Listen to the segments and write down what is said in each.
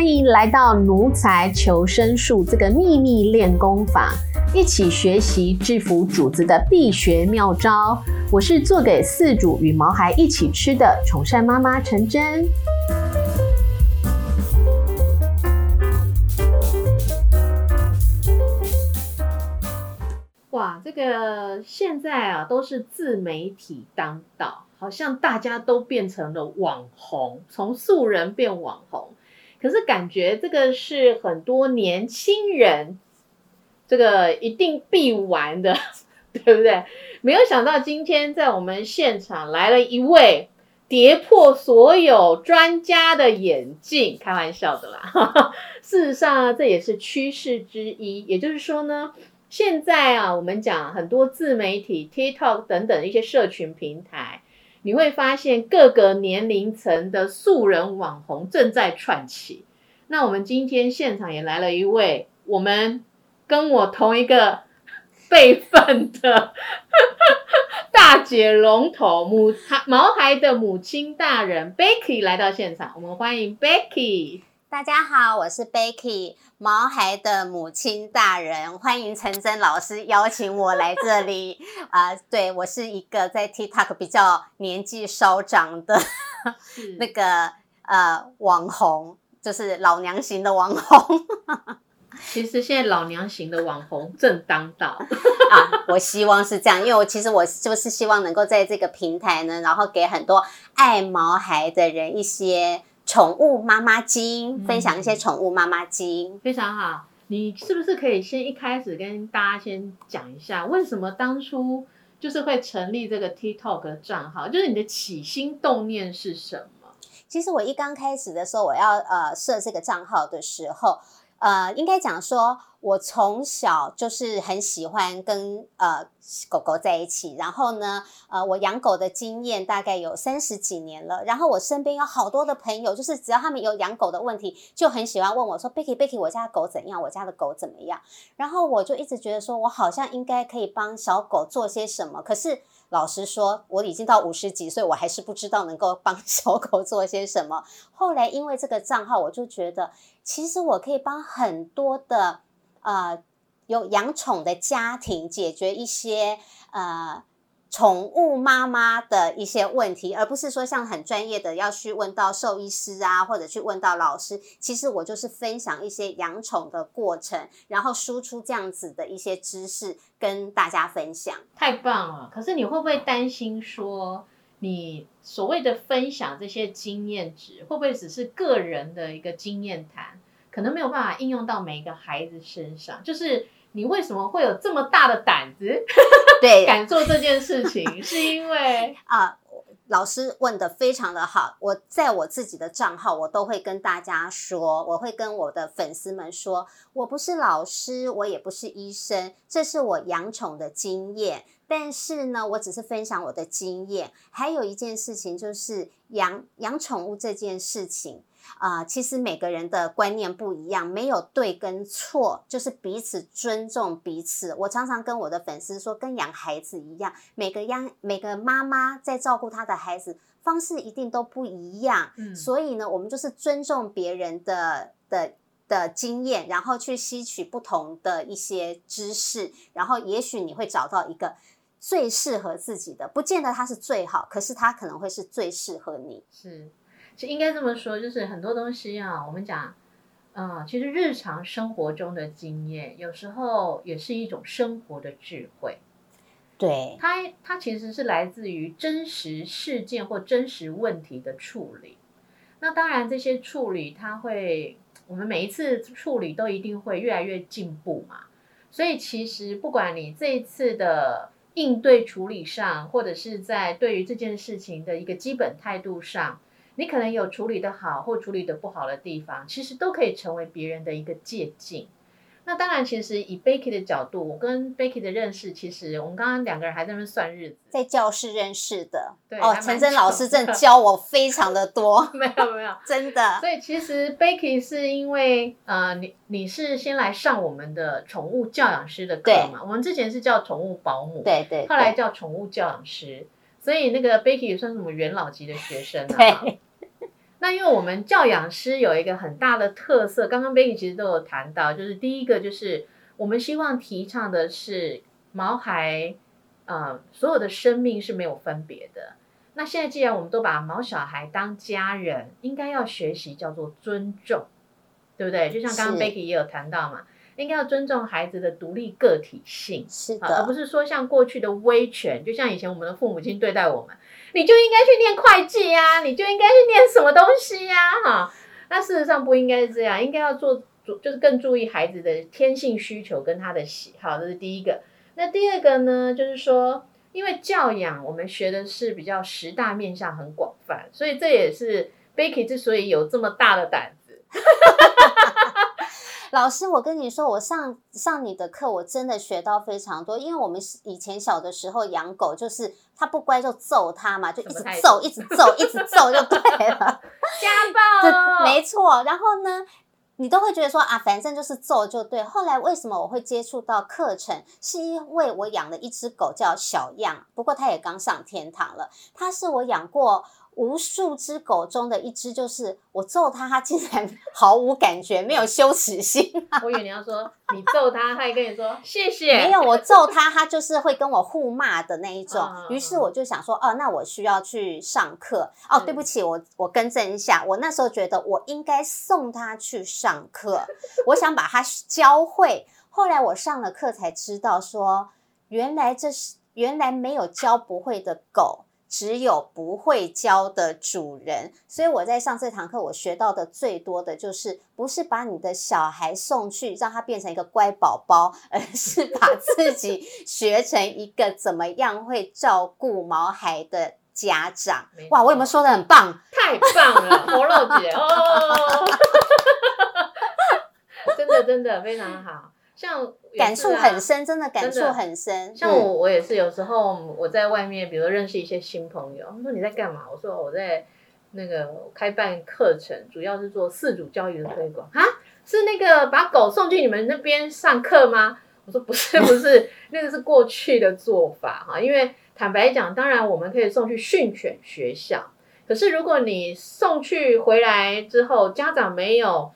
欢迎来到奴才求生术这个秘密练功法，一起学习制服主子的必学妙招。我是做给四主与毛孩一起吃的宠善妈妈陈真。哇，这个现在啊都是自媒体当道，好像大家都变成了网红，从素人变网红。可是感觉这个是很多年轻人，这个一定必玩的，对不对？没有想到今天在我们现场来了一位跌破所有专家的眼镜，开玩笑的啦。事实上，这也是趋势之一。也就是说呢，现在啊，我们讲很多自媒体、TikTok 等等一些社群平台。你会发现各个年龄层的素人网红正在串起。那我们今天现场也来了一位，我们跟我同一个辈分的大姐龙头母毛孩的母亲大人 Becky 来到现场，我们欢迎 Becky。大家好，我是 Becky 毛孩的母亲大人，欢迎陈真老师邀请我来这里 啊！对我是一个在 TikTok 比较年纪稍长的 那个呃网红，就是老娘型的网红。其实现在老娘型的网红正当道啊！我希望是这样，因为我其实我就是希望能够在这个平台呢，然后给很多爱毛孩的人一些。宠物妈妈经分享一些宠物妈妈经，非常好。你是不是可以先一开始跟大家先讲一下，为什么当初就是会成立这个 TikTok 账号？就是你的起心动念是什么？其实我一刚开始的时候，我要呃设这个账号的时候。呃，应该讲说，我从小就是很喜欢跟呃狗狗在一起。然后呢，呃，我养狗的经验大概有三十几年了。然后我身边有好多的朋友，就是只要他们有养狗的问题，就很喜欢问我说：“Becky，Becky，我家的狗怎样？我家的狗怎么样？”然后我就一直觉得说，我好像应该可以帮小狗做些什么。可是。老实说，我已经到五十几岁，我还是不知道能够帮 小狗做些什么。后来因为这个账号，我就觉得其实我可以帮很多的呃有养宠的家庭解决一些呃。宠物妈妈的一些问题，而不是说像很专业的要去问到兽医师啊，或者去问到老师。其实我就是分享一些养宠的过程，然后输出这样子的一些知识跟大家分享。太棒了！可是你会不会担心说，你所谓的分享这些经验值，会不会只是个人的一个经验谈，可能没有办法应用到每一个孩子身上？就是你为什么会有这么大的胆子？对，敢做这件事情，是因为 啊，老师问的非常的好。我在我自己的账号，我都会跟大家说，我会跟我的粉丝们说，我不是老师，我也不是医生，这是我养宠的经验。但是呢，我只是分享我的经验。还有一件事情，就是养养宠物这件事情。啊，其实每个人的观念不一样，没有对跟错，就是彼此尊重彼此。我常常跟我的粉丝说，跟养孩子一样，每个养每个妈妈在照顾她的孩子方式一定都不一样。嗯，所以呢，我们就是尊重别人的的的经验，然后去吸取不同的一些知识，然后也许你会找到一个最适合自己的，不见得它是最好，可是它可能会是最适合你。是。就应该这么说，就是很多东西啊，我们讲，嗯，其实日常生活中的经验，有时候也是一种生活的智慧。对，它它其实是来自于真实事件或真实问题的处理。那当然，这些处理它会，我们每一次处理都一定会越来越进步嘛。所以其实不管你这一次的应对处理上，或者是在对于这件事情的一个基本态度上。你可能有处理的好或处理的不好的地方，其实都可以成为别人的一个借鉴。那当然，其实以 Becky 的角度，我跟 Becky 的认识，其实我们刚刚两个人还在那边算日子，在教室认识的。对哦，陈真老师正 教我非常的多，没有没有，真的。所以其实 Becky 是因为呃，你你是先来上我们的宠物教养师的课嘛？我们之前是叫宠物保姆，对对，后来叫宠物教养师，所以那个 Becky 也算是我们元老级的学生啊。那因为我们教养师有一个很大的特色，刚刚 Baby 其实都有谈到，就是第一个就是我们希望提倡的是毛孩，呃，所有的生命是没有分别的。那现在既然我们都把毛小孩当家人，应该要学习叫做尊重，对不对？就像刚刚 Becky 也有谈到嘛，应该要尊重孩子的独立个体性。是的，而不，是说像过去的威权，就像以前我们的父母亲对待我们，你就应该去念会计呀、你就应该去念什么东西呀、哈。那事实上不应该是这样，应该要做注，就是更注意孩子的天性需求跟他的喜好，这是第一个。那第二个呢，就是说，因为教养我们学的是比较十大面向很广泛，所以这也是 Becky 之所以有这么大的胆子。老师，我跟你说，我上上你的课，我真的学到非常多。因为我们以前小的时候养狗，就是它不乖就揍它嘛，就一直揍，一直揍，一直 揍就对了。家 暴没错。然后呢，你都会觉得说啊，反正就是揍就对。后来为什么我会接触到课程？是因为我养了一只狗叫小样，不过它也刚上天堂了。它是我养过。无数只狗中的一只，就是我揍它，它竟然 毫无感觉，没有羞耻心。我以为你要说你揍它，它还跟你说谢谢。没有，我揍它，它就是会跟我互骂的那一种嗯。于是我就想说，哦，那我需要去上课。哦，是对不起，我我更正一下，我那时候觉得我应该送它去上课，我想把它教会。后来我上了课才知道说，原来这是原来没有教不会的狗。只有不会教的主人，所以我在上这堂课，我学到的最多的就是，不是把你的小孩送去让他变成一个乖宝宝，而是把自己 学成一个怎么样会照顾毛孩的家长。哇，我有没有说的很棒？太棒了，活肉姐哦，真的真的非常好，像也感触很深，真的感触很深。像嗯我我也是有时候我在外面，比如认识一些新朋友，他们说你在干嘛？我说我在那个开办课程，主要是做四组教育的推广啊，是那个把狗送去你们那边上课吗？我说不是不是，那个是过去的做法哈，因为坦白讲，当然我们可以送去训犬学校，可是如果你送去回来之后，家长没有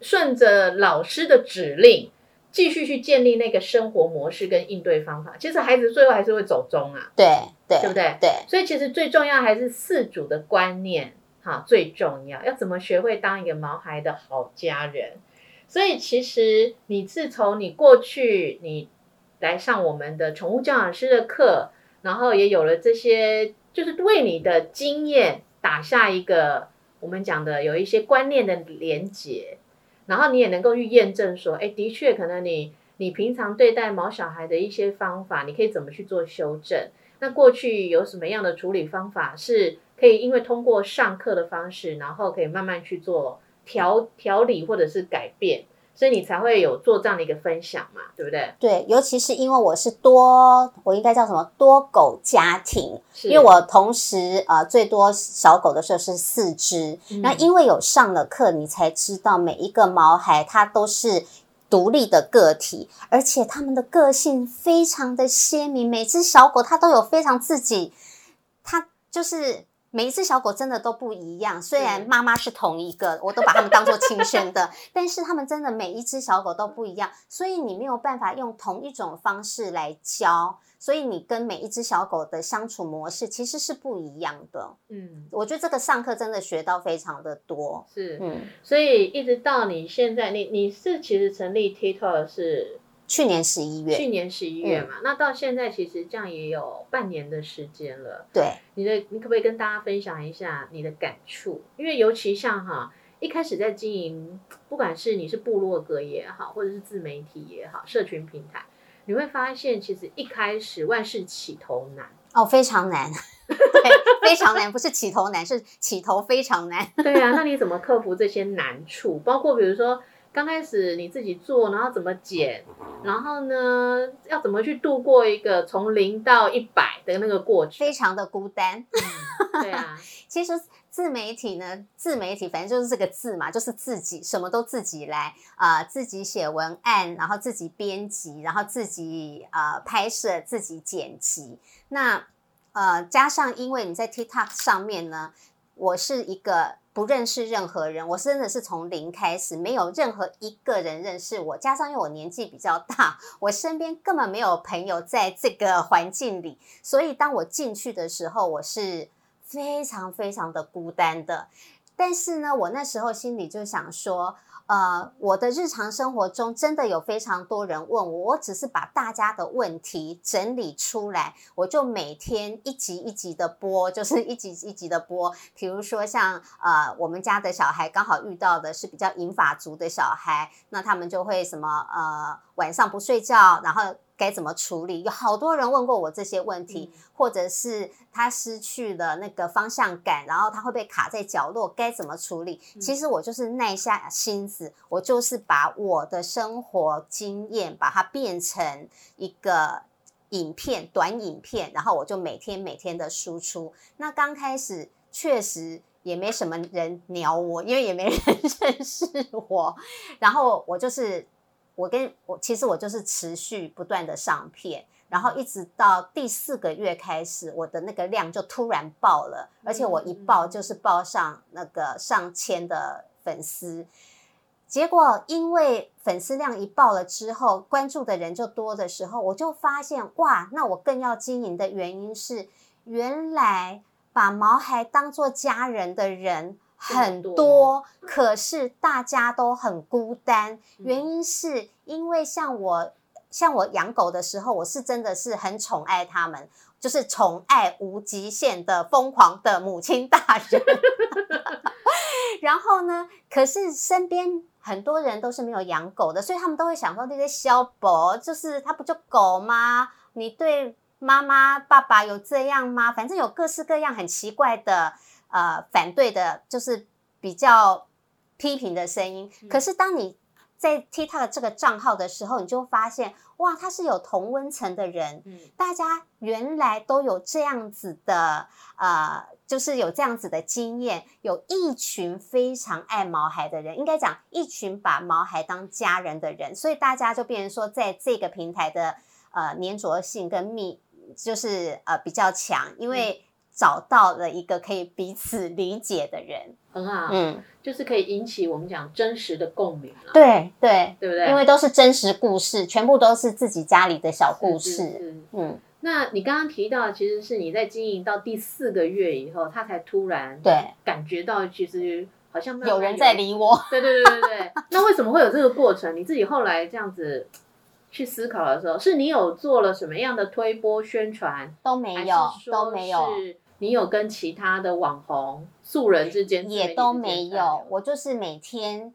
顺着老师的指令。继续去建立那个生活模式跟应对方法，其实孩子最后还是会走中啊，对对对不对？对，所以其实最重要还是四主的观念，哈，最重要，要怎么学会当一个毛孩的好家人。所以其实你自从你过去你来上我们的宠物教养师的课，然后也有了这些，就是为你的经验打下一个我们讲的有一些观念的连结，然后你也能够去验证说，哎，的确可能你你平常对待毛小孩的一些方法，你可以怎么去做修正。那过去有什么样的处理方法是可以因为通过上课的方式，然后可以慢慢去做调调理或者是改变，所以你才会有做这样的一个分享嘛，对不对？对，尤其是因为我是多，我应该叫什么多狗家庭，因为我同时呃最多小狗的时候是四只，嗯那因为有上了课，你才知道每一个毛孩它都是独立的个体，而且它们的个性非常的鲜明，每只小狗它都有非常自己，它就是。每一只小狗真的都不一样，虽然妈妈是同一个，我都把它们当做亲生的，但是它们真的每一只小狗都不一样，所以你没有办法用同一种方式来教，所以你跟每一只小狗的相处模式其实是不一样的。嗯我觉得这个上课真的学到非常的多。是，嗯，所以一直到你现在，你你是其实成立 TikTok 是去年十一月，去年十一月嘛，那到现在其实这样也有半年的时间了。对，你的你可不可以跟大家分享一下你的感触？因为尤其像哈，一开始在经营，不管是你是部落格也好，或者是自媒体也好，社群平台，你会发现其实一开始万事起头难。哦，非常难，对，非常难，不是起头难，是起头非常难。对啊，那你怎么克服这些难处？包括比如说刚开始你自己做，然后怎么剪，然后呢，要怎么去度过一个从零到一百的那个过程？非常的孤单。嗯对啊，其实自媒体呢，自媒体反正就是这个字嘛，就是自己什么都自己来啊、呃自己写文案，然后自己编辑，然后自己呃拍摄，自己剪辑。那呃加上因为你在 TikTok 上面呢，我是一个不认识任何人，我真的是从零开始，没有任何一个人认识我。加上因为我年纪比较大，我身边根本没有朋友在这个环境里，所以当我进去的时候，我是非常非常的孤单的。但是呢，我那时候心里就想说。呃，我的日常生活中真的有非常多人问我，我只是把大家的问题整理出来，我就每天一集一集的播，就是一集一集的播。比如说像呃，我们家的小孩刚好遇到的是比较银发族的小孩，那他们就会什么呃，晚上不睡觉，然后。该怎么处理？有好多人问过我这些问题，或者是他失去了那个方向感，然后他会被卡在角落，该怎么处理？其实我就是耐下心子，我就是把我的生活经验把它变成一个影片，短影片，然后我就每天每天的输出。那刚开始确实也没什么人鸟我，因为也没人 认识我，然后我就是。我跟我其实我就是持续不断的上片，然后一直到第四个月开始，我的那个量就突然爆了，而且我一爆就是爆上那个上千的粉丝。结果因为粉丝量一爆了之后，关注的人就多的时候，我就发现哇，那我更要经营的原因是，原来把毛孩当做家人的人。很多，可是大家都很孤单。原因是因为像我，像我养狗的时候，我是真的是很宠爱他们，就是宠爱无极限的疯狂的母亲大人。然后呢，可是身边很多人都是没有养狗的，所以他们都会想说：那些小博就是他不就狗吗？你对妈妈、爸爸有这样吗？反正有各式各样很奇怪的。呃，反对的就是比较批评的声音。可是当你在踢他的这个账号的时候，你就发现，哇，他是有同温层的人。嗯，大家原来都有这样子的，呃，就是有这样子的经验，有一群非常爱毛孩的人，应该讲一群把毛孩当家人的人。所以大家就变成说，在这个平台的呃粘着性跟密，就是呃比较强，因为。找到了一个可以彼此理解的人，很好，嗯，就是可以引起我们讲真实的共鸣了。对对，对不对？因为都是真实故事，全部都是自己家里的小故事。嗯，那你刚刚提到，其实是你在经营到第四个月以后，他才突然对感觉到，其实好像有人在理我。对对对对对。那为什么会有这个过程？你自己后来这样子去思考的时候，是你有做了什么样的推波宣传？都没有，都没有。你有跟其他的网红素人之间也都没有，我就是每天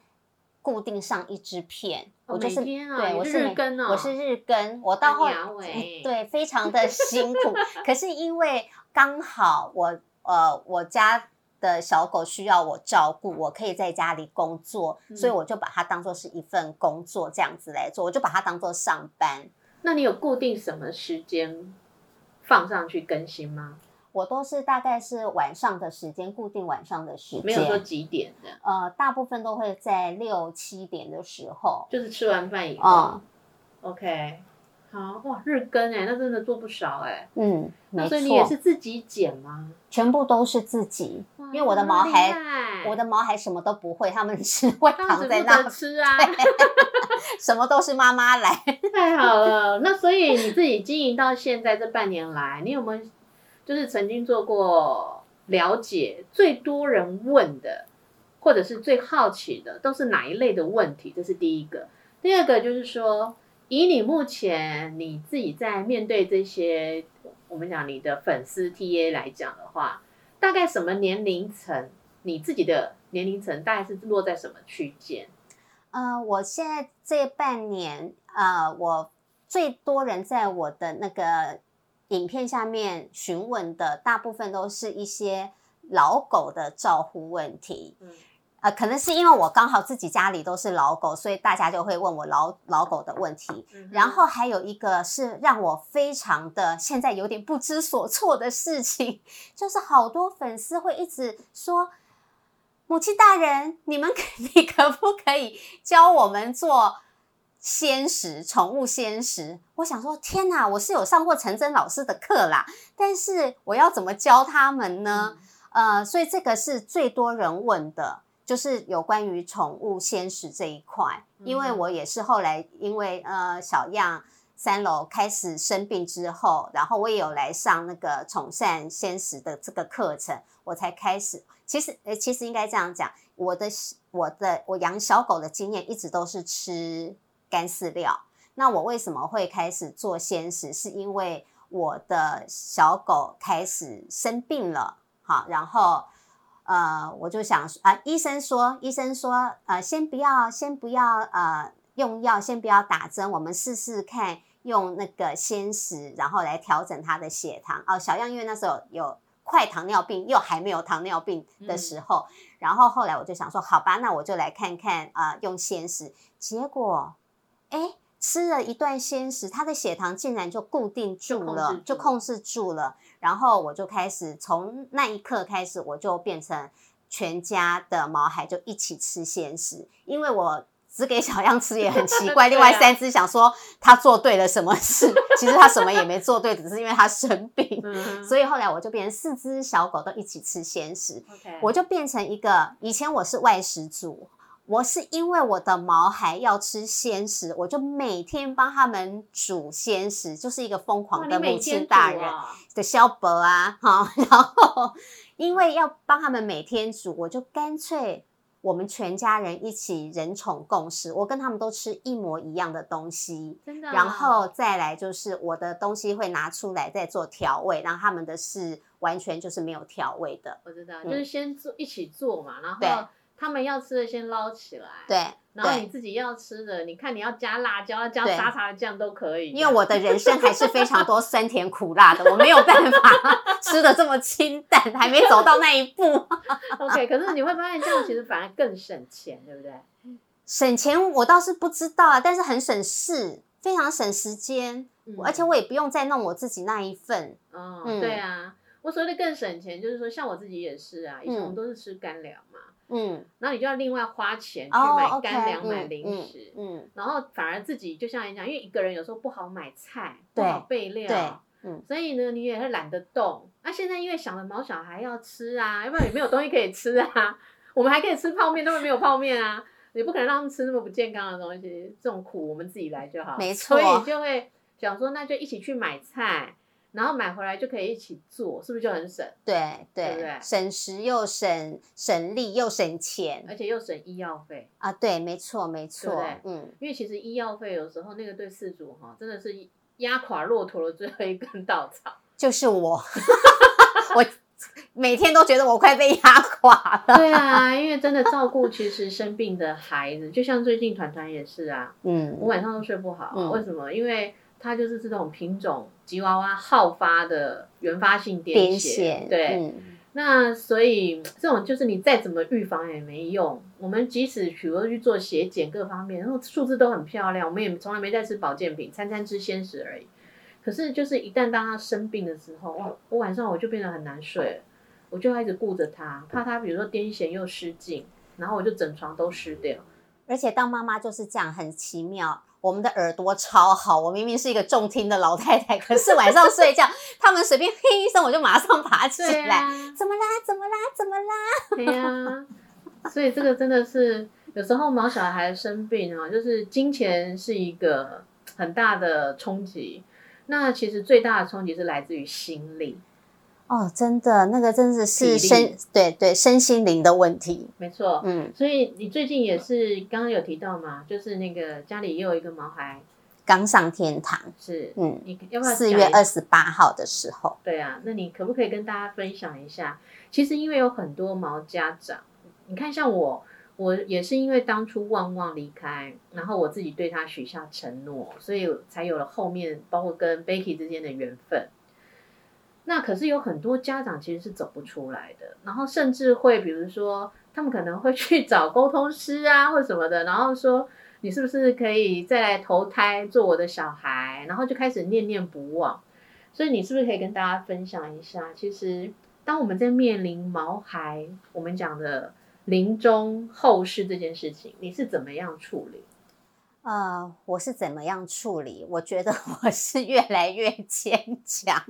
固定上一支片，我就是对，我是日更哦，我是日更，我到后 对非常的辛苦，可是因为刚好我呃我家的小狗需要我照顾，我可以在家里工作，所以我就把它当做是一份工作这样子来做，我就把它当做上班。那你有固定什么时间放上去更新吗？我都是大概是晚上的时间，固定晚上的时间，没有说几点的。呃，大部分都会在六七点的时候，就是吃完饭以后。OK，好哇，日更哎，那真的做不少哎。嗯，没错。所以你也是自己剪吗？全部都是自己，因为我的毛孩，我的毛孩什么都不会，他们是 会躺在那吃啊，什么都是妈妈来。太好了，那所以你自己经营到现在这半年来，你有没有？就是曾经做过了解最多人问的，或者是最好奇的，都是哪一类的问题？这是第一个。第二个就是说，以你目前你自己在面对这些我们讲你的粉丝 TA 来讲的话，大概什么年龄层？你自己的年龄层大概是落在什么区间？呃，我现在这半年，呃，我最多人在我的那个。影片下面询问的大部分都是一些老狗的照护问题，嗯，呃，可能是因为我刚好自己家里都是老狗，所以大家就会问我老老狗的问题。然后还有一个是让我非常的现在有点不知所措的事情，就是好多粉丝会一直说：“母亲大人，你们 你可不可以教我们做？”鲜食，宠物鲜食，我想说，天哪！我是有上过陈真老师的课啦，但是我要怎么教他们呢？呃，所以这个是最多人问的，就是有关于宠物鲜食这一块，因为我也是后来因为呃小样。三楼开始生病之后，然后我也有来上那个宠善鲜食的这个课程，我才开始。其实，呃，其实应该这样讲，我的我的我养小狗的经验一直都是吃干饲料。那我为什么会开始做鲜食？是因为我的小狗开始生病了，好，然后呃，我就想啊，医生说，医生说，呃，先不要，先不要，呃，用药，先不要打针，我们试试看。用那个鲜食，然后来调整它的血糖。哦，小样因为那时候有快糖尿病，又还没有糖尿病的时候，然后后来我就想说，好吧，那我就来看看啊，用鲜食。结果，哎，吃了一段鲜食，他的血糖竟然就固定住了，就控制住了。然后我就开始从那一刻开始，我就变成全家的毛孩就一起吃鲜食，因为我。只给小样吃也很奇怪。另外三只想说他做对了什么事，其实他什么也没做对，只是因为他生病。所以后来我就变成四只小狗都一起吃鲜食。我就变成一个以前我是外食族，我是因为我的毛孩要吃鲜食，我就每天帮他们煮鲜食，就是一个疯狂的母亲大人的肖伯啊，哈。然后因为要帮他们每天煮，我就干脆。我们全家人一起人宠共食，我跟他们都吃一模一样的东西，真的。然后再来就是我的东西会拿出来再做调味，然后他们的是完全就是没有调味的。我知道，就是先做一起做嘛，然后他们要吃的先捞起来。对。然后你自己要吃的，你看你要加辣椒、要加沙茶酱都可以。因为我的人生还是非常多 酸甜苦辣的，我没有办法 吃的这么清淡，还没走到那一步。OK，可是你会发现这样其实反而更省钱，对不对？省钱我倒是不知道啊，但是很省事，非常省时间，而且我也不用再弄我自己那一份。嗯，对啊，我所谓的更省钱，就是说像我自己也是啊，以前我们都是吃干粮嘛。嗯，然后你就要另外花钱去买干粮、买零食，嗯，然后反而自己就像你讲，因为一个人有时候不好买菜，不好备料，嗯，所以呢，你也会懒得动。那现在因为想了毛小孩要吃啊，要不然也没有东西可以吃啊。我们还可以吃泡面，他们没有泡面啊，你不可能让他们吃那么不健康的东西，这种苦我们自己来就好。没错，所以就会想说，那就一起去买菜。然后买回来就可以一起做，是不是就很省？对对对，省时又省省力又省钱，而且又省医药费啊！对，没错没错，嗯，因为其实医药费有时候那个对事主哈，真的是压垮骆驼的最后一根稻草。就是我，我每天都觉得我快被压垮了。对啊，因为真的照顾其实生病的孩子，就像最近团团也是啊，嗯，我晚上都睡不好，为什么？因为它就是这种品种吉娃娃好发的原发性癫痫，对，那所以这种就是你再怎么预防也没用。我们即使比如去做血检各方面，然后数字都很漂亮，我们也从来没在吃保健品，餐餐吃鲜食而已。可是就是一旦当他生病的时候，哇，我晚上我就变得很难睡，我就一直顾着他，怕他比如说癫痫又失禁，然后我就整床都湿掉。而且当妈妈就是这样，很奇妙。我们的耳朵超好，我明明是一个重听的老太太，可是晚上睡觉，他们随便嘿一声，我就马上爬起来。怎么啦？怎么啦？怎么啦？对呀，所以这个真的是有时候毛小孩生病啊，就是金钱是一个很大的冲击。那其实最大的冲击是来自于心理。哦，真的，那个真的是身对对身心灵的问题，没错，嗯，所以你最近也是刚刚有提到嘛，就是那个家里也有一个毛孩。刚上天堂，是，嗯，你要不要四月二十八号的时候？对啊，那你可不可以跟大家分享一下？其实因为有很多毛家长，你看像我，我也是因为当初旺旺离开，然后我自己对他许下承诺，所以才有了后面包括跟 Becky 之间的缘分。那可是有很多家长其实是走不出来的，然后甚至会比如说，他们可能会去 找沟通师啊或什么的，然后说你是不是可以再来投胎做我的小孩，然后就开始念念不忘。所以你是不是可以跟大家分享一下，其实当我们在面临毛孩，我们讲的临终后事这件事情，你是怎么样处理？呃，我是怎么样处理？我觉得我是越来越坚强，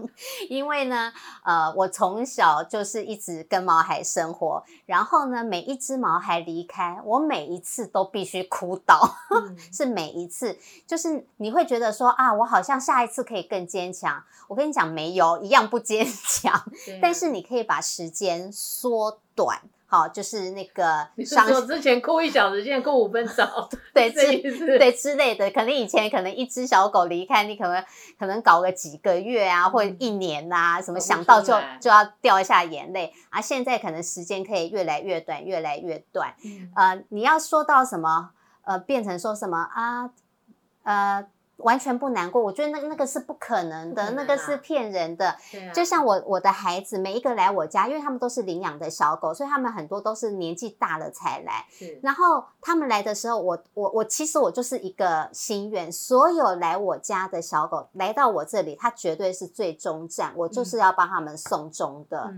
因为呢，呃，我从小就是一直跟毛孩生活，然后呢，每一只毛孩离开，我每一次都必须哭倒，是每一次，就是你会觉得说啊，我好像下一次可以更坚强。我跟你讲，没有一样不坚强，但是你可以把时间缩短。好，就是那个，你说之前哭一小时，现在哭五分钟，对，之对之类的，可能以前可能一只小狗离开，你可能可能搞个几个月啊，或者一年呐，什么想到就就要掉一下眼泪啊。现在可能时间可以越来越短，越来越短。呃，你要说到什么，呃，变成说什么啊，呃。完全不难过，我觉得那那个是不可能的，那个是骗人的。就像我我的孩子，每一个来我家，因为他们都是领养的小狗，所以他们很多都是年纪大了才来。然后他们来的时候，我我我其实我就是一个心愿，所有来我家的小狗来到我这里，它绝对是最终站，我就是要帮他们送终的。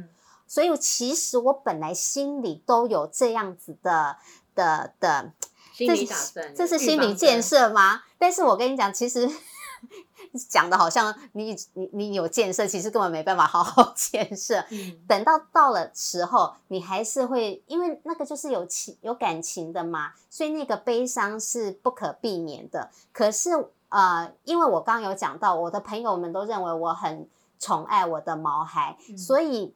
所以其实我本来心里都有这样子的的的。这是这是心理建设吗？但是我跟你讲，其实 讲的好像你你你有建设，其实根本没办法好好 建设。等到到了时候，你还是会因为那个就是有情有感情的嘛，所以那个悲伤是不可避免的。可是呃，因为我刚刚有讲到，我的朋友们都认为我很宠爱我的毛孩，所以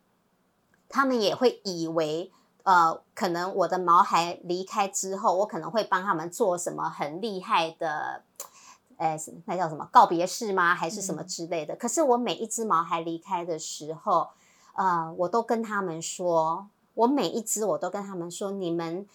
他们也会以为。呃，可能我的毛孩离开之后，我可能会帮他们做什么很厉害的，呃，那叫什么告别式吗？还是什么之类的？可是我每一只毛孩离开的时候，呃，我都跟他们说，我每一只我都跟他们说，你们。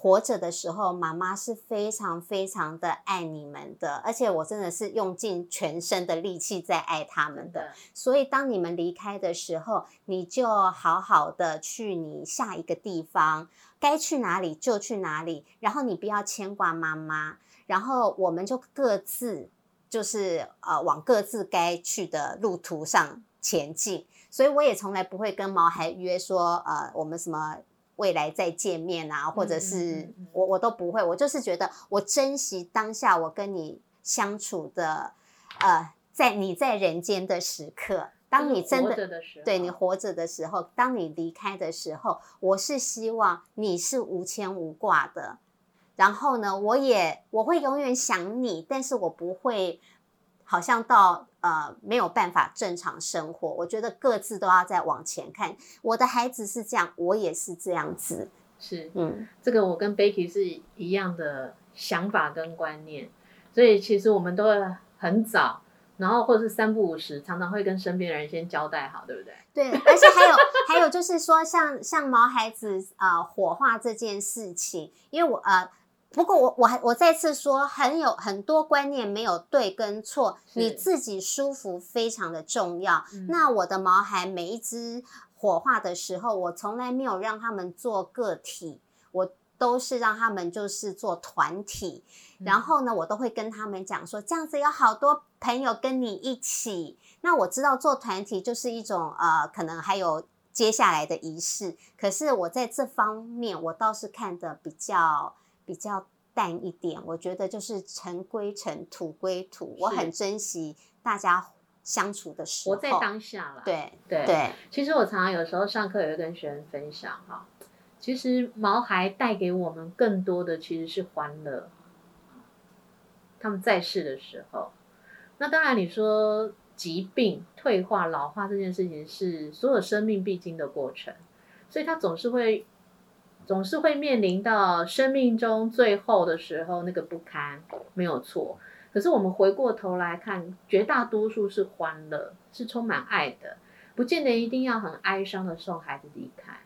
活着的时候，妈妈是非常非常的爱你们的，而且我真的是用尽全身的力气在爱他们的。所以当你们离开的时候，你就好好的去你下一个地方，该去哪里就去哪里，然后你不要牵挂妈妈，然后我们就各自就是呃往各自该去的路途上前进。所以我也从来不会跟毛孩约说呃我们什么。未来再见面啊，或者是我我都不会，我就是觉得我珍惜当下我跟你相处的，呃，在你在人间的时刻，当你真的对你活着的时候，当你离开的时候，我是希望你是无牵无挂的，然后呢，我也我会永远想你，但是我不会好像到。呃，没有办法正常生活，我觉得各自都要再往前看。我的孩子是这样，我也是这样子。是，嗯，这个我跟 Becky 是一样的想法跟观念，所以其实我们都会很早，然后或者是三不五时，常常会跟身边的人先交代好，对不对？对，而且还有还有就是说，像像毛孩子啊火化这件事情，因为我呃。不过我我还我再次说，很有很多观念没有对跟错，你自己舒服非常的重要。那我的毛孩每一只火化的时候，我从来没有让他们做个体，我都是让他们就是做团体。然后呢，我都会跟他们讲说，这样子有好多朋友跟你一起。那我知道做团体就是一种呃，可能还有接下来的仪式。可是我在这方面，我倒是看的比较。比较淡一点，我觉得就是尘归尘，土归土。我很珍惜大家相处的时候，活在当下了。对对对。其实我常常有时候上课也会跟学生分享哈，其实毛孩带给我们更多的其实是欢乐。他们在世的时候，那当然你说疾病、退化、老化这件事情是所有生命必经的过程，所以他总是会。总是会面临到生命中最后的时候那个不堪，没有错。可是我们回过头来看，绝大多数是欢乐，是充满爱的，不见得一定要很哀伤的送孩子离开。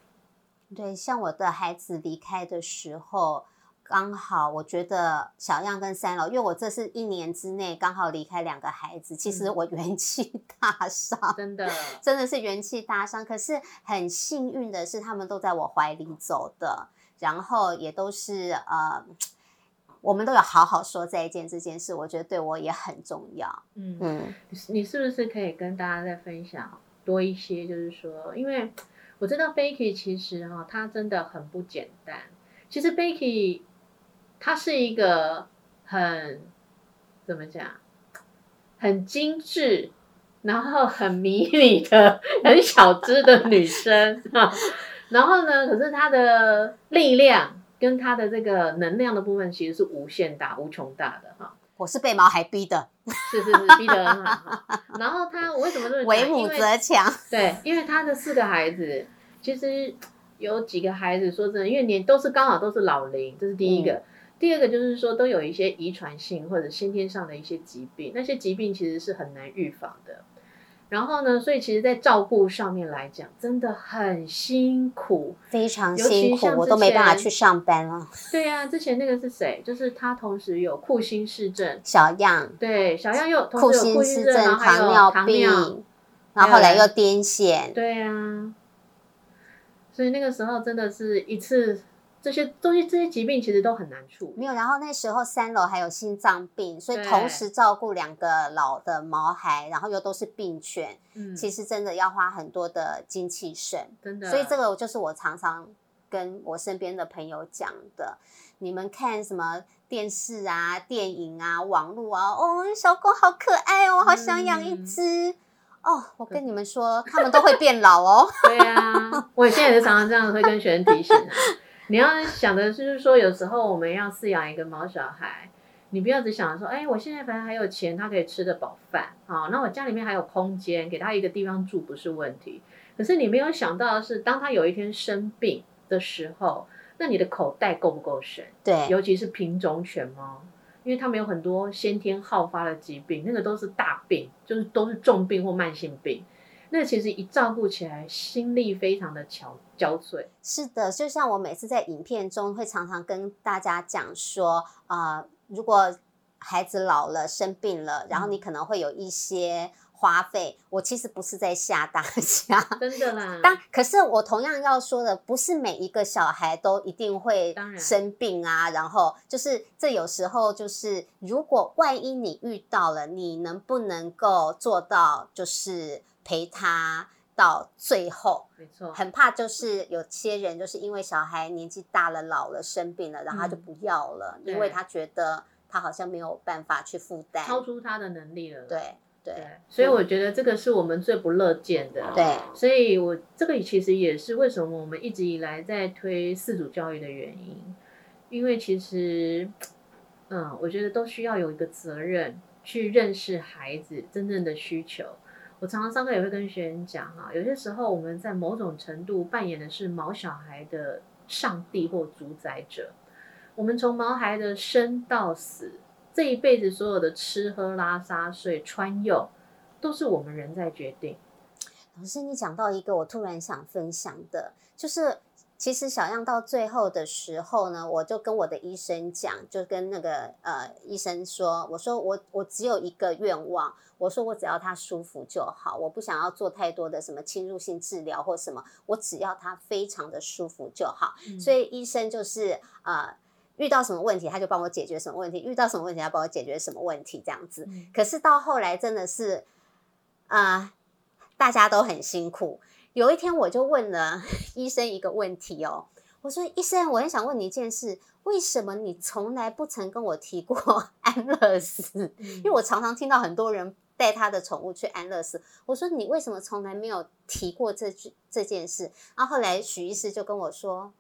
对，像我的孩子离开的时候。刚好，我觉得小样跟三楼，因为我这是一年之内刚好离开两个孩子，其实我元气大伤，真的，真的是元气大伤。可是很幸运的是，他们都在我怀里走的，然后也都是呃，我们都有好好说再见这件事，我觉得对我也很重要。嗯嗯，你是不是可以跟大家再分享多一些？就是说，因为我知道 Becky 其实哈，他真的很不简单。其实 Becky。他是一个很怎么讲，很精致，然后很迷你的、很小只的女生啊。然后呢，可是她的力量跟她的这个能量的部分，其实是无限大、无穷大的哈。我是被毛孩逼的，是是是，逼得很好。然后她我为什么这么为母则强。对，因为他的四个孩子，其实有几个孩子，说真的，因为年都是刚好都是老龄，这是第一个。第二个就是说，都有一些遗传性或者先天上的一些疾病，那些疾病其实是很难预防的。然后呢，所以其实，在照顾上面来讲，真的很辛苦。非常辛苦我都没办法去上班了。对呀、之前那个是谁？就是他同时有库欣氏症，小样，对，小样又同库欣氏症、糖尿病，然后后来又癫痫。对呀、所以那个时候真的是一次，这些东西这些疾病其实都很难处理。没有，然后那时候三楼还有心脏病，所以同时照顾两个老的毛孩，然后又都是病犬，嗯，其实真的要花很多的精气神。真的，所以这个就是我常常跟我身边的朋友讲的。你们看什么电视啊、电影啊、网络啊，哦，小狗好可爱哦，好想养一嗯只。哦，我跟你们说，他们都会变老哦。对啊、我现在也是常常这样会跟学生提醒啊。你要想的就是说，有时候我们要饲养一个毛小孩，你不要只想着说，哎，我现在反正还有钱，他可以吃得饱饭，好，那我家里面还有空间，给他一个地方住不是问题。可是你没有想到的是，当他有一天生病的时候，那你的口袋够不够深？对，尤其是品种犬猫，因为它们有很多先天好发的疾病，那个都是大病，就是都是重病或慢性病。那其实一照顾起来，心力非常的憔憔悴。是的，就像我每次在影片中会常常跟大家讲说，啊，如果孩子老了生病了，然后你可能会有一些花费，我其实不是在吓大家。真的啦，但可是我同样要说的，不是每一个小孩都一定会生病啊。然后就是这有时候就是，如果万一你遇到了，你能不能够做到就是陪他到最后？没错，很怕就是有些人就是因为小孩年纪大了、老了、生病了，然后他就嗯不要了，对因为他觉得他好像没有办法去负担。超出他的能力了。对对对，所以我觉得这个是我们最不乐见的。对，所以我这个其实也是为什么我们一直以来在推四组教育的原因，因为其实，嗯，我觉得都需要有一个责任去认识孩子真正的需求。我常常上课也会跟学员讲啊，有些时候我们在某种程度扮演的是毛小孩的上帝或主宰者。我们从毛孩的生到死，这一辈子所有的吃喝拉撒睡穿用，都是我们人在决定。老师，你讲到一个我突然想分享的，就是其实小样到最后的时候呢，我就跟我的医生讲，就跟那个呃医生说，我说我我只有一个愿望，我说我只要他舒服就好，我不想要做太多的什么侵入性治疗或什么，我只要他非常的舒服就好。所以医生就是呃。遇到什么问题，他就帮我解决什么问题；遇到什么问题，他帮我解决什么问题，这样子。嗯可是到后来真的是，啊、大家都很辛苦。有一天我就问了 医生一个问题哦，我说：“医生，我很想问你一件事，为什么你从来不曾跟我提过 安乐死？因为我常常听到很多人带他的宠物去安乐死。我说你为什么从来没有提过这句这件事？然后后来许医师就跟我说：“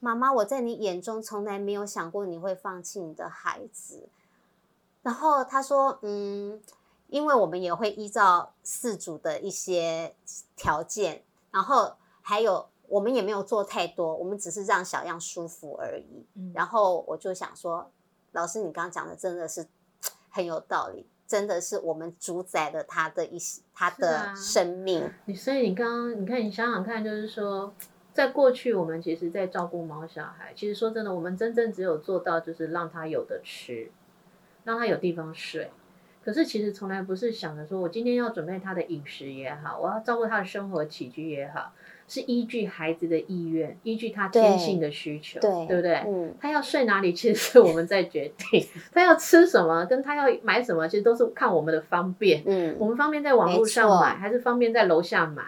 妈妈，我在你眼中从来没有想过你会放弃你的孩子。”然后他说：“嗯，因为我们也会依照饲主的一些条件，然后还有我们也没有做太多，我们只是让小样舒服而已。嗯然后我就想说，老师你刚刚讲的真的是很有道理，真的是我们主宰了他的一些他的生命。你所以你刚刚你看，你想想看，就是说，在过去我们其实，在照顾毛小孩，其实说真的，我们真正只有做到就是让他有的吃，让他有地方睡。可是其实从来不是想着说我今天要准备他的饮食也好，我要照顾他的生活起居也好，是依据孩子的意愿，依据他天性的需求，对对不对？嗯，他要睡哪里，其实是我们在决定；他要吃什么，跟他要买什么，其实都是看我们的方便。嗯我们方便在网络上买，还是方便在楼下买，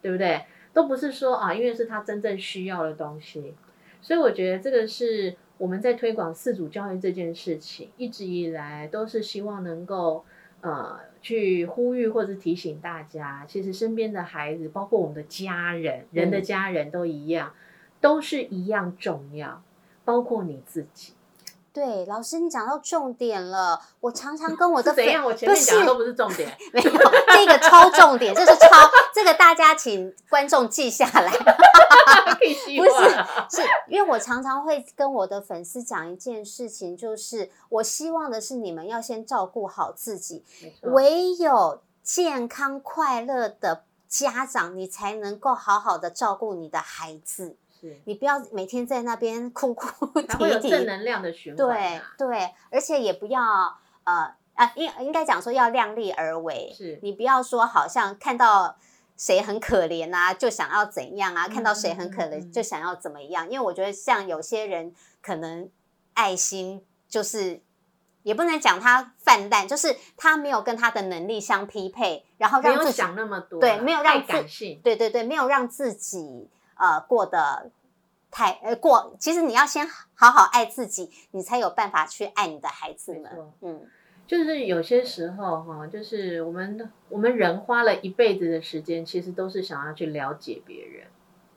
对不对？都不是说啊，因为是他真正需要的东西。所以我觉得这个是我们在推广四组教育这件事情，一直以来都是希望能够呃去呼吁或者提醒大家，其实身边的孩子，包括我们的家人，人的家人都一样，都是一样重要，包括你自己。对，老师，你讲到重点了。我常常 跟我的怎样？我前面讲的都不是重点，没有这个超重点，这是超这个大家请观众记下来。不是，是因为我常常会跟我的粉丝讲一件事情，就是我希望的是你们要先照顾好自己，唯有健康快乐的家长，你才能够好好的照顾你的孩子。你不要每天在那边哭哭啼啼，正能量的循环。对对，而且也不要呃啊，应应该讲说要量力而为。是你不要说好像看到谁很可怜啊，就想要怎样啊；看到谁很可怜，就想要怎么样。因为我觉得像有些人可能爱心就是也不能讲他泛滥，就是他没有跟他的能力相匹配，然后让自己想那么多，对，没有让感性，对对对，没有让自己。呃，过得太呃过，其实你要先好好爱自己，你才有办法去爱你的孩子们。嗯，就是有些时候哈，就是我们我们人花了一辈子的时间，其实都是想要去了解别人，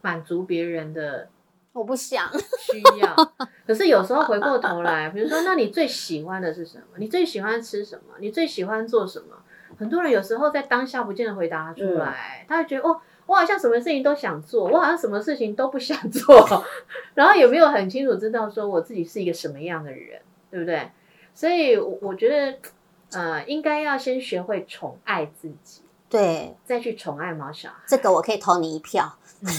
满足别人的。我不想需要，可是有时候回过头来，比如说，那你最喜欢的是什么？你最喜欢吃什么？你最喜欢做什么？很多人有时候在当下不见得回答出来，他会觉得哦。我好像什么事情都想做，我好像什么事情都不想做，然后有没有很清楚知道说我自己是一个什么样的人，对不对？所以我觉得，呃，应该要先学会宠爱自己，对，再去宠爱毛小孩。这个我可以投你一票，嗯，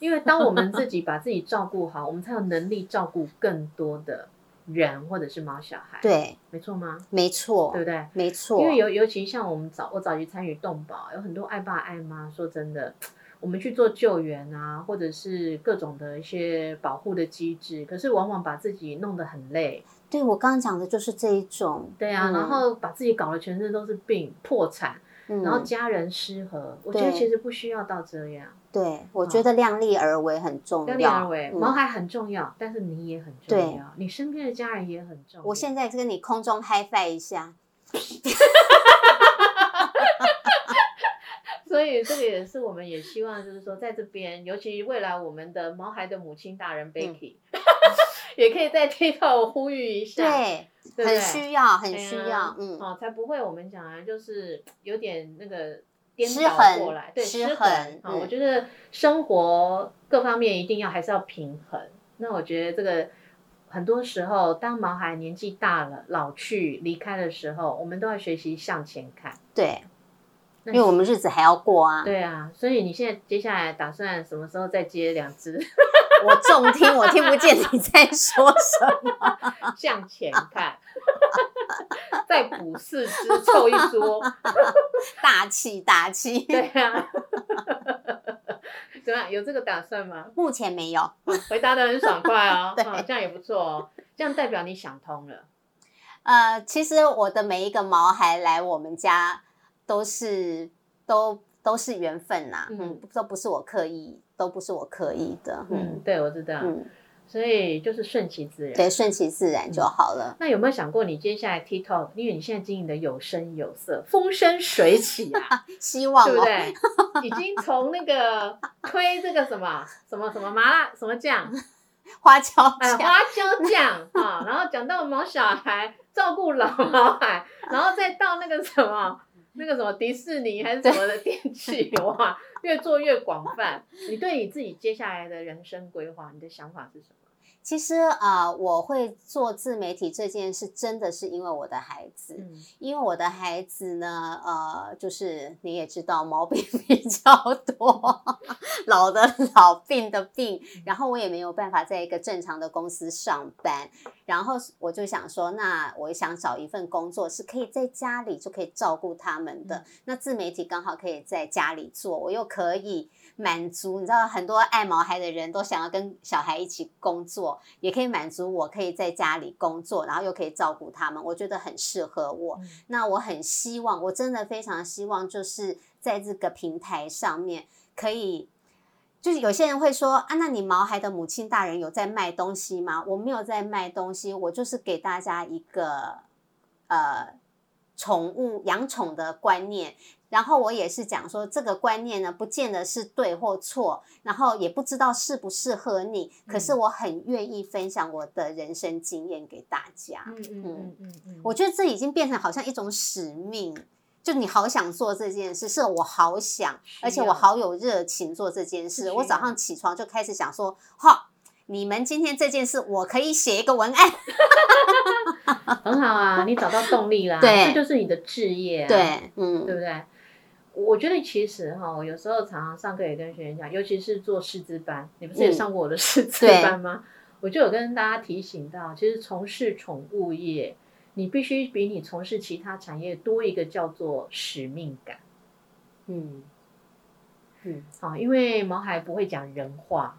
因为当我们自己把自己照顾好，我们才有能力照顾更多的。人或者是毛小孩，对，没错吗？没错，对不对？没错，因为尤尤其像我们早我早期参与动保，有很多爱爸爱妈。说真的，我们去做救援啊，或者是各种的一些保护的机制，可是往往把自己弄得很累。对我刚刚讲的就是这一种，对啊，然后把自己搞得全身都是病，破产。然后家人失和，我觉得其实不需要到这样。对，我觉得量力而为很重要。量力而为，毛孩很重要，但是你也很重要，你身边的家人也很重要。我现在跟你空中嗨翻一下。所以这个也是我们也希望，就是说在这边，尤其未来我们的毛孩的母亲大人 Becky。也可以在 TikTok 呼吁一下，对，很需要，很需要，嗯，哦，才不会我们讲啊，就是有点那个颠倒过来，对，失衡啊。我觉得生活各方面一定要还是要平衡。那我觉得这个很多时候，当毛孩年纪大了、老去、离开的时候，我们都要学习向前看，对，因为我们日子还要过啊。对啊，所以你现在接下来打算什么时候再接两只？我重听，我听不见你在说什么。向前看，在股市之，凑一桌，大气大气。对啊，怎么样？有这个打算吗？目前没有。回答的很爽快哦，这样也不错哦。这样代表你想通了。呃，其实我的每一个毛孩来我们家，都是都都是缘分呐。嗯，都不是我刻意。都不是我刻意的，嗯，对，我知道，嗯，所以就是顺其自然，对，顺其自然就好了。那有没有想过，你接下来 TikTok，因为你现在经营的有声有色，风生水起啊，希望对不对？已经从那个推这个什么什么什么麻辣什么酱，花椒哎，花椒酱啊，然后讲到毛小孩照顾老毛孩，然后再到那个什么。那个什么迪士尼还是什么的电器 哇，越做越广泛。你对你自己接下来的人生规划，你的想法是什么？其实啊，我会做自媒体这件事，真的是因为我的孩子。嗯，因为我的孩子呢，呃，就是你也知道，毛病 比较多，老的老，病的病。然后我也没有办法在一个正常的公司上班，然后我就想说，那我想找一份工作，是可以在家里就可以照顾他们的。那自媒体刚好可以在家里做，我又可以。满足你知道很多爱毛孩的人都想要跟小孩一起工作，也可以满足我可以在家里工作，然后又可以照顾他们，我觉得很适合我。那我很希望，我真的非常希望，就是在这个平台上面可以就是有些人会说啊，那你毛孩的母亲大人有在卖东西吗？我没有在卖东西，我就是给大家一个呃宠物养宠的观念。然后我也是讲说，这个观念呢，不见得是对或错，然后也不知道适不适合你。可是我很愿意分享我的人生经验给大家。嗯嗯嗯嗯嗯，我觉得这已经变成好像一种使命，就你好想做这件事，是我好想，而且我好有热情做这件事。我早上起床就开始想说，哈，你们今天这件事，我可以写一个文案，很好啊，你找到动力啦，对这就是你的置业、啊，对，嗯，对不对？我觉得其实哈，我有时候常常上课也跟学员讲，尤其是做师资班，你不是也嗯上过我的师资班吗？我就有跟大家提醒到，其实从事宠物业，你必须比你从事其他产业多一个叫做使命感。嗯，嗯，啊，因为毛孩不会讲人话，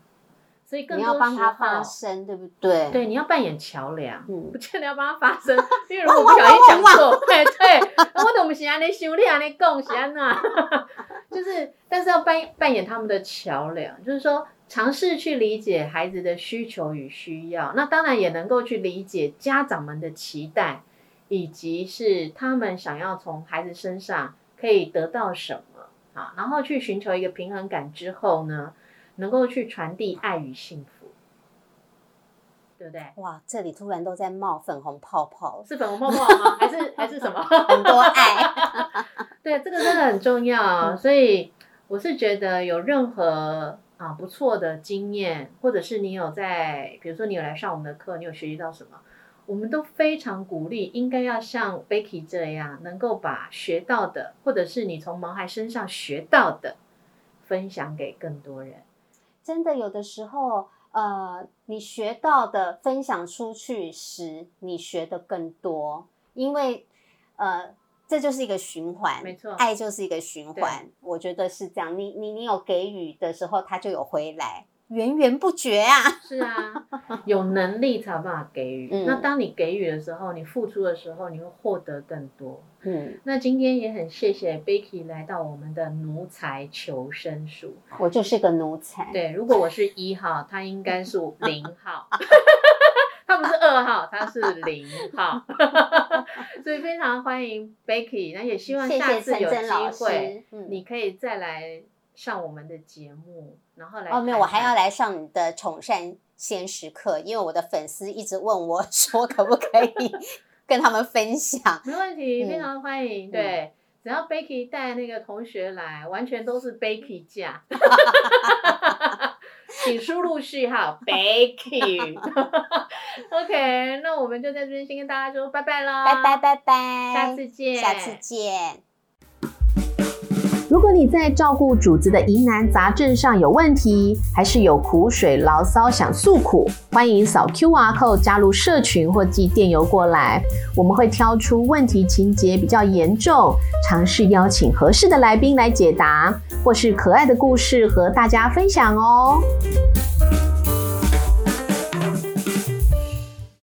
所以更你多要帮他发声，对不对？对，你要扮演桥梁，嗯不见得要帮他发声，因为如果不小心讲错，对对，我怎么是安尼修炼安尼讲是安怎？就是，但是要扮扮演他们的桥梁，就是说尝试去理解孩子的需求与需要，那当然也能够去理解家长们的期待，以及是他们想要从孩子身上可以得到什么啊，然后去寻求一个平衡感之后呢，能够去传递爱与幸福，对不对？哇，这里突然都在冒粉红泡泡，是粉红泡泡吗？还是还是什么？很多爱。对，这个真的很重要。所以我是觉得有任何啊不错的经验，或者是你有在，比如说你有来上我们的课，你有学习到什么，我们都非常鼓励，应该要像 Becky 这样，能够把学到的，或者是你从毛孩身上学到的，分享给更多人。真的有的时候，呃，你学到的分享出去时，你学的更多，因为呃，这就是一个循环，没错爱就是一个循环，我觉得是这样。你你你有给予的时候，它就有回来，源源不绝啊。是啊，有能力才有办法给予。嗯那当你给予的时候，你付出的时候，你会获得更多。嗯，那今天也很谢谢 Becky 来到我们的奴才求生术。我就是个奴才。对，如果我是一号，他应该是零号，他不是二号，他是零号，所以非常欢迎 Becky。那也希望下次有机会，你可以再来上我们的节目，然后来哦，没有，我还要谈来上你的宠善先时课，因为我的粉丝一直问我 说，可不可以 跟他们分享？没问题，嗯非常欢迎。对，只要 Becky 带那个同学来，完全都是 Becky 价。请输入序号 Becky。OK，那我们就在这边先跟大家说拜拜啦，拜拜，拜拜，下次见，下次见。如果你在照顾主子的疑难杂症上有问题，还是有苦水牢骚想诉苦，欢迎扫 QR code 加入社群或寄电邮过来，我们会挑出问题情节比较严重，尝试邀请合适的来宾来解答，或是可爱的故事和大家分享哦。